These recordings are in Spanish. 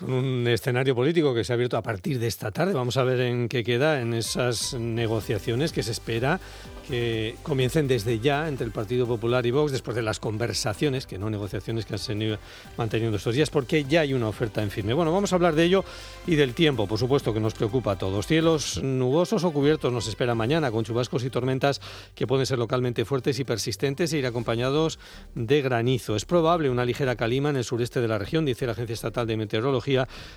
un escenario político que se ha abierto a partir de esta tarde. Vamos a ver en qué queda en esas negociaciones que se espera que comiencen desde ya entre el Partido Popular y Vox, después de las conversaciones, que no negociaciones que han sido manteniendo estos días, porque ya hay una oferta en firme. Bueno, vamos a hablar de ello y del tiempo, por supuesto, que nos preocupa a todos. Cielos nubosos o cubiertos nos espera mañana, con chubascos y tormentas que pueden ser localmente fuertes y persistentes e ir acompañados de granizo. Es probable una ligera calima en el sureste de la región, dice la Agencia Estatal de Meteorología,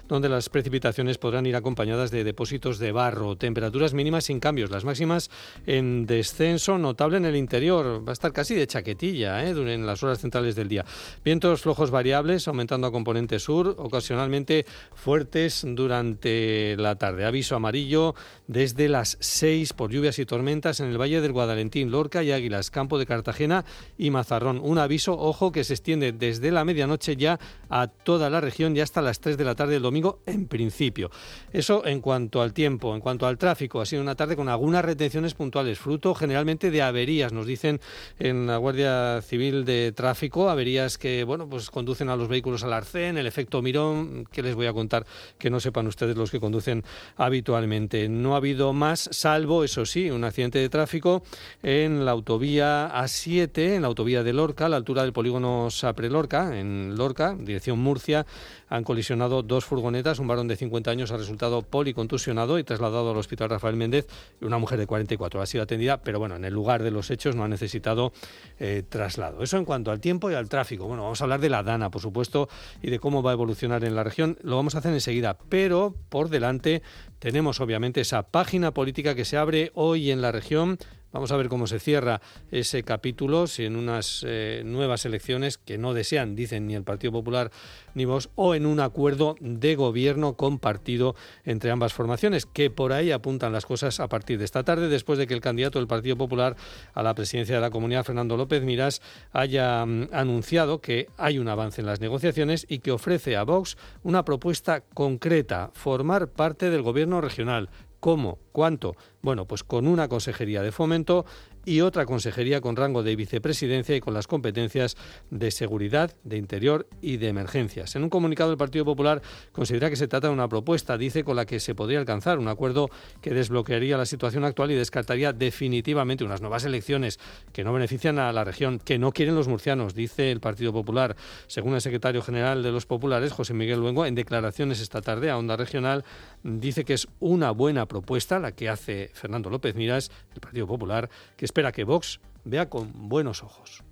donde las precipitaciones podrán ir acompañadas de depósitos de barro. Temperaturas mínimas sin cambios, las máximas en descenso notable en el interior. Va a estar casi de chaquetilla ¿eh? en las horas centrales del día. Vientos flojos variables aumentando a componente sur, ocasionalmente fuertes durante la tarde. Aviso amarillo desde las 6 por lluvias y tormentas en el Valle del Guadalentín, Lorca y Águilas, Campo de Cartagena y Mazarrón. Un aviso, ojo, que se extiende desde la medianoche ya a toda la región y hasta las 3 de la tarde del domingo en principio. Eso en cuanto al tiempo, en cuanto al tráfico. Ha sido una tarde con algunas retenciones puntuales, fruto general generalmente de averías, nos dicen en la Guardia Civil de Tráfico, averías que bueno, pues conducen a los vehículos al arcén, el efecto mirón, que les voy a contar que no sepan ustedes los que conducen habitualmente. No ha habido más, salvo, eso sí, un accidente de tráfico en la autovía A7, en la autovía de Lorca, a la altura del polígono Sapre-Lorca, en Lorca, dirección Murcia, han colisionado dos furgonetas, un varón de 50 años ha resultado policontusionado y trasladado al Hospital Rafael Méndez, y una mujer de 44 ha sido atendida, pero bueno, en el lugar de los hechos no ha necesitado eh, traslado. Eso en cuanto al tiempo y al tráfico. Bueno, vamos a hablar de la Dana, por supuesto, y de cómo va a evolucionar en la región. Lo vamos a hacer enseguida, pero por delante tenemos obviamente esa página política que se abre hoy en la región Vamos a ver cómo se cierra ese capítulo, si en unas eh, nuevas elecciones que no desean, dicen ni el Partido Popular ni vos, o en un acuerdo de gobierno compartido entre ambas formaciones, que por ahí apuntan las cosas a partir de esta tarde, después de que el candidato del Partido Popular a la presidencia de la comunidad, Fernando López Miras, haya mm, anunciado que hay un avance en las negociaciones y que ofrece a Vox una propuesta concreta, formar parte del gobierno regional ¿Cómo? ¿Cuánto? Bueno, pues con una consejería de fomento y otra consejería con rango de vicepresidencia y con las competencias de seguridad, de interior y de emergencias. En un comunicado el Partido Popular considera que se trata de una propuesta, dice, con la que se podría alcanzar un acuerdo que desbloquearía la situación actual y descartaría definitivamente unas nuevas elecciones que no benefician a la región, que no quieren los murcianos, dice el Partido Popular. Según el secretario general de los populares, José Miguel Luengo, en declaraciones esta tarde a Onda Regional, dice que es una buena propuesta la que hace Fernando López Miras, el Partido Popular, que espera que Vox vea con buenos ojos.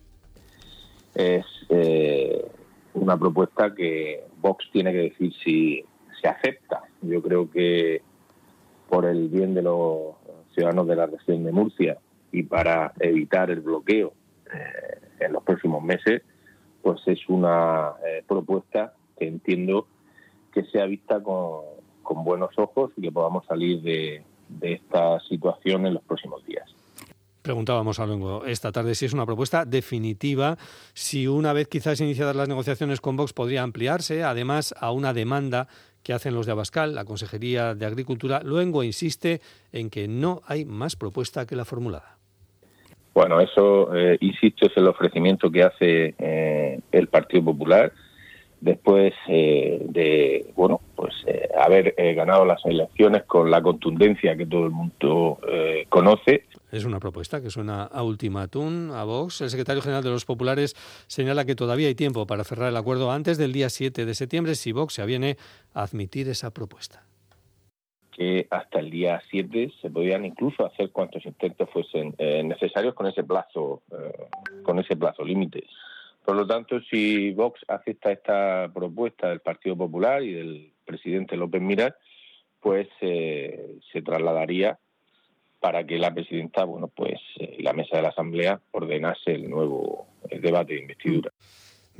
Es eh, una propuesta que Vox tiene que decir si se acepta. Yo creo que por el bien de los ciudadanos de la región de Murcia y para evitar el bloqueo eh, en los próximos meses, pues es una eh, propuesta que entiendo que sea vista con, buenos ojos y que podamos salir de esta situación en los próximos días. Preguntábamos a Luengo esta tarde si es una propuesta definitiva, si una vez quizás iniciadas las negociaciones con Vox podría ampliarse, además a una demanda que hacen los de Abascal, la Consejería de Agricultura. Luengo insiste en que no hay más propuesta que la formulada. Bueno, eso, eh, insisto, es el ofrecimiento que hace eh, el Partido Popular después eh, de bueno pues haber ganado las elecciones con la contundencia que todo el mundo conoce. Es una propuesta que suena a ultimátum a Vox. El secretario general de los Populares señala que todavía hay tiempo para cerrar el acuerdo antes del día 7 de septiembre si Vox se aviene a admitir esa propuesta. Que hasta el día 7 se podían incluso hacer cuantos intentos fuesen necesarios con ese plazo, con ese plazo límite. Por lo tanto, si Vox acepta esta propuesta del Partido Popular y del presidente López Miras, pues eh, se trasladaría para que la presidenta, bueno, pues eh, la mesa de la Asamblea ordenase el nuevo debate de investidura.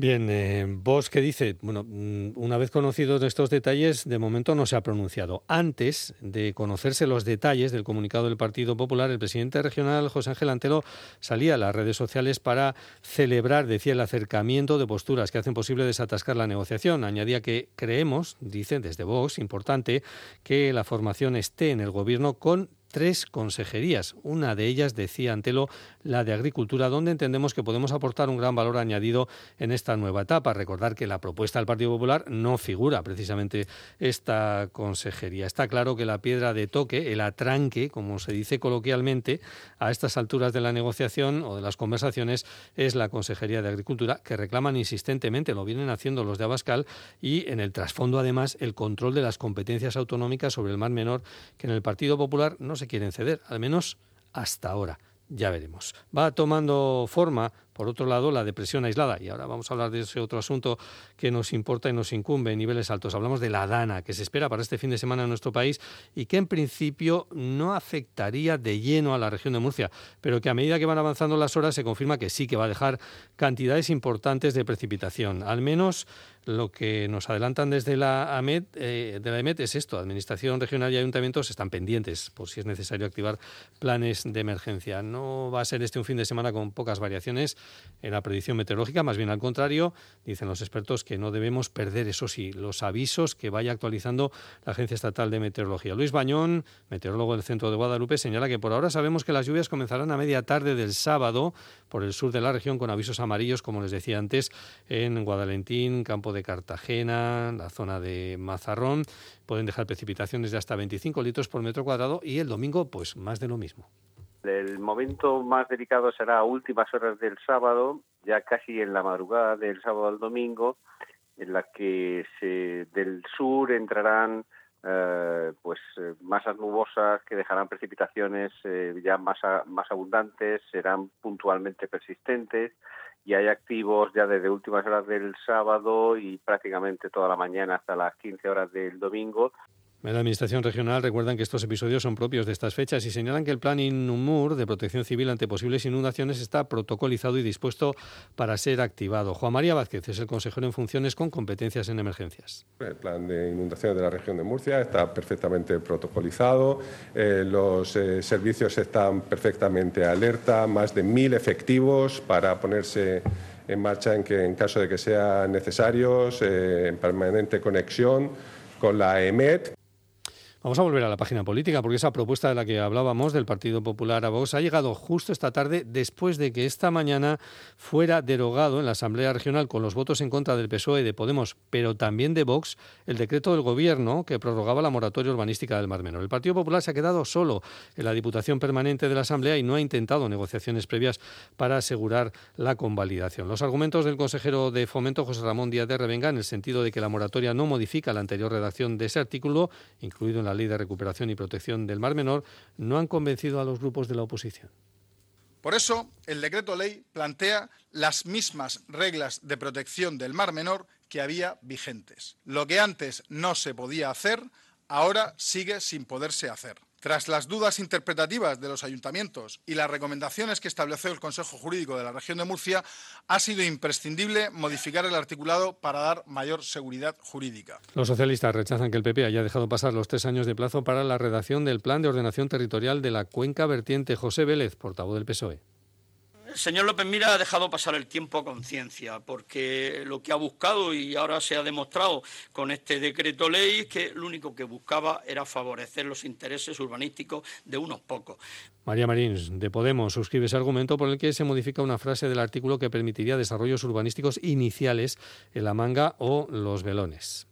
Bien, eh, vos qué dice, bueno, mm, una vez conocidos estos detalles, de momento no se ha pronunciado. Antes de conocerse los detalles del comunicado del Partido Popular, el presidente regional José Ángel Antelo salía a las redes sociales para celebrar, decía, el acercamiento de posturas que hacen posible desatascar la negociación. Añadía que creemos, dice desde Vox, importante que la formación esté en el gobierno con tres consejerías. Una de ellas, decía Antelo, la de Agricultura, donde entendemos que podemos aportar un gran valor añadido en esta nueva etapa. Recordar que la propuesta del Partido Popular no figura precisamente esta consejería. Está claro que la piedra de toque, el atranque, como se dice coloquialmente, a estas alturas de la negociación o de las conversaciones, es la Consejería de Agricultura, que reclaman insistentemente, lo vienen haciendo los de Abascal, y en el trasfondo, además, el control de las competencias autonómicas sobre el Mar Menor, que en el Partido Popular no se quieren ceder, al menos hasta ahora. Ya veremos. Va tomando forma por otro lado, la depresión aislada. Y ahora vamos a hablar de ese otro asunto que nos importa y nos incumbe en niveles altos. Hablamos de la DANA, que se espera para este fin de semana en nuestro país y que en principio no afectaría de lleno a la región de Murcia, pero que a medida que van avanzando las horas se confirma que sí, que va a dejar cantidades importantes de precipitación. Al menos lo que nos adelantan desde la AMET, eh, la AMET es esto, Administración Regional y Ayuntamientos están pendientes por si es necesario activar planes de emergencia. No va a ser este un fin de semana con pocas variaciones, en la predicción meteorológica, más bien al contrario, dicen los expertos que no debemos perder, eso sí, los avisos que vaya actualizando la Agencia Estatal de Meteorología. Luis Bañón, meteorólogo del Centro de Guadalupe, señala que por ahora sabemos que las lluvias comenzarán a media tarde del sábado por el sur de la región con avisos amarillos, como les decía antes, en Guadalentín, Campo de Cartagena, la zona de Mazarrón. Pueden dejar precipitaciones de hasta 25 litros por metro cuadrado y el domingo, pues más de lo mismo. El momento más delicado será a últimas horas del sábado, ya casi en la madrugada del sábado al domingo, en la que se, del sur entrarán eh, pues masas nubosas que dejarán precipitaciones eh, ya más, más abundantes, serán puntualmente persistentes y hay activos ya desde últimas horas del sábado y prácticamente toda la mañana hasta las 15 horas del domingo. En la Administración Regional recuerdan que estos episodios son propios de estas fechas y señalan que el plan INUMUR de protección civil ante posibles inundaciones está protocolizado y dispuesto para ser activado. Juan María Vázquez es el consejero en funciones con competencias en emergencias. El plan de inundaciones de la región de Murcia está perfectamente protocolizado, eh, los eh, servicios están perfectamente alerta, más de mil efectivos para ponerse en marcha en, que, en caso de que sean necesarios, eh, en permanente conexión con la EMET, Vamos a volver a la página política, porque esa propuesta de la que hablábamos del Partido Popular a Vox ha llegado justo esta tarde después de que esta mañana fuera derogado en la Asamblea Regional con los votos en contra del PSOE de Podemos, pero también de Vox, el decreto del Gobierno que prorrogaba la moratoria urbanística del Mar Menor. El Partido Popular se ha quedado solo en la Diputación Permanente de la Asamblea y no ha intentado negociaciones previas para asegurar la convalidación. Los argumentos del consejero de Fomento, José Ramón Díaz de Revenga, en el sentido de que la moratoria no modifica la anterior redacción de ese artículo, incluido en la Ley de Recuperación y Protección del Mar Menor no han convencido a los grupos de la oposición. Por eso, el decreto ley plantea las mismas reglas de protección del Mar Menor que había vigentes. Lo que antes no se podía hacer, ahora sigue sin poderse hacer. Tras las dudas interpretativas de los ayuntamientos y las recomendaciones que estableció el Consejo Jurídico de la región de Murcia, ha sido imprescindible modificar el articulado para dar mayor seguridad jurídica. Los socialistas rechazan que el PP haya dejado pasar los tres años de plazo para la redacción del Plan de Ordenación Territorial de la Cuenca Vertiente. José Vélez, portavoz del PSOE. El señor López Mira ha dejado pasar el tiempo a conciencia, porque lo que ha buscado y ahora se ha demostrado con este decreto ley es que lo único que buscaba era favorecer los intereses urbanísticos de unos pocos. María Marín, de Podemos, suscribe ese argumento por el que se modifica una frase del artículo que permitiría desarrollos urbanísticos iniciales en la manga o los velones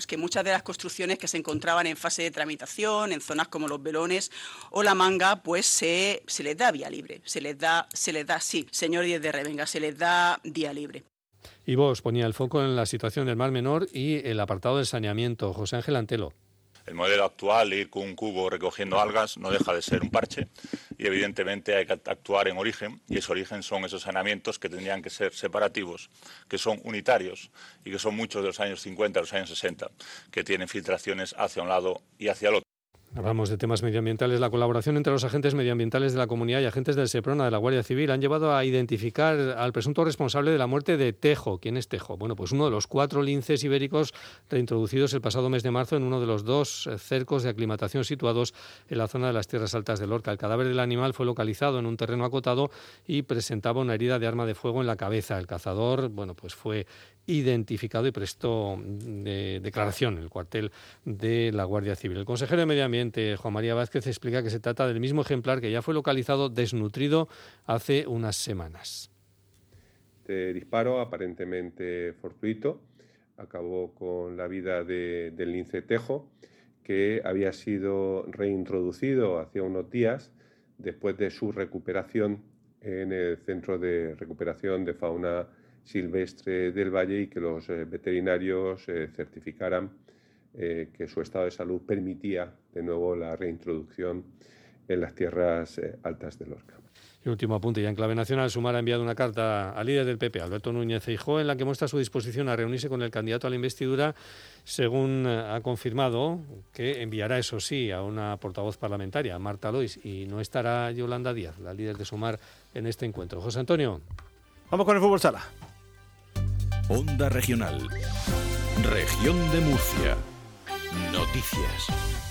pues que muchas de las construcciones que se encontraban en fase de tramitación, en zonas como los velones o la manga, pues se, se les da vía libre, se les da, se les da, sí, señor Díez de Revenga, se les da vía libre. Y vos ponía el foco en la situación del Mar Menor y el apartado del saneamiento. José Ángel Antelo. El modelo actual, ir con un cubo recogiendo algas, no deja de ser un parche y evidentemente hay que actuar en origen y ese origen son esos saneamientos que tendrían que ser separativos, que son unitarios y que son muchos de los años 50, los años 60, que tienen filtraciones hacia un lado y hacia el otro. Hablamos de temas medioambientales. La colaboración entre los agentes medioambientales de la comunidad y agentes del SEPRONA de la Guardia Civil han llevado a identificar al presunto responsable de la muerte de Tejo. ¿Quién es Tejo? Bueno, pues uno de los cuatro linces ibéricos reintroducidos el pasado mes de marzo en uno de los dos cercos de aclimatación situados en la zona de las tierras altas de Lorca. El cadáver del animal fue localizado en un terreno acotado y presentaba una herida de arma de fuego en la cabeza. El cazador, bueno, pues fue identificado y prestó mm, declaración en el cuartel de la Guardia Civil. El consejero de Medio Ambiente Juan María Vázquez explica que se trata del mismo ejemplar que ya fue localizado desnutrido hace unas semanas. Este disparo, aparentemente fortuito, acabó con la vida de, del lince tejo, que había sido reintroducido hace unos días después de su recuperación en el Centro de Recuperación de Fauna Silvestre del Valle y que los eh, veterinarios eh, certificaran eh, que su estado de salud permitía de nuevo la reintroducción en las tierras altas de Lorca. Y último apunte, ya en clave nacional, Sumar ha enviado una carta al líder del PP, Alberto Núñez Feijóo, en la que muestra su disposición a reunirse con el candidato a la investidura, según eh, ha confirmado que enviará, eso sí, a una portavoz parlamentaria, Marta Lois, y no estará Yolanda Díaz, la líder de Sumar, en este encuentro. José Antonio. Vamos con el fútbol sala. Onda Regional. Región de Murcia. Noticias.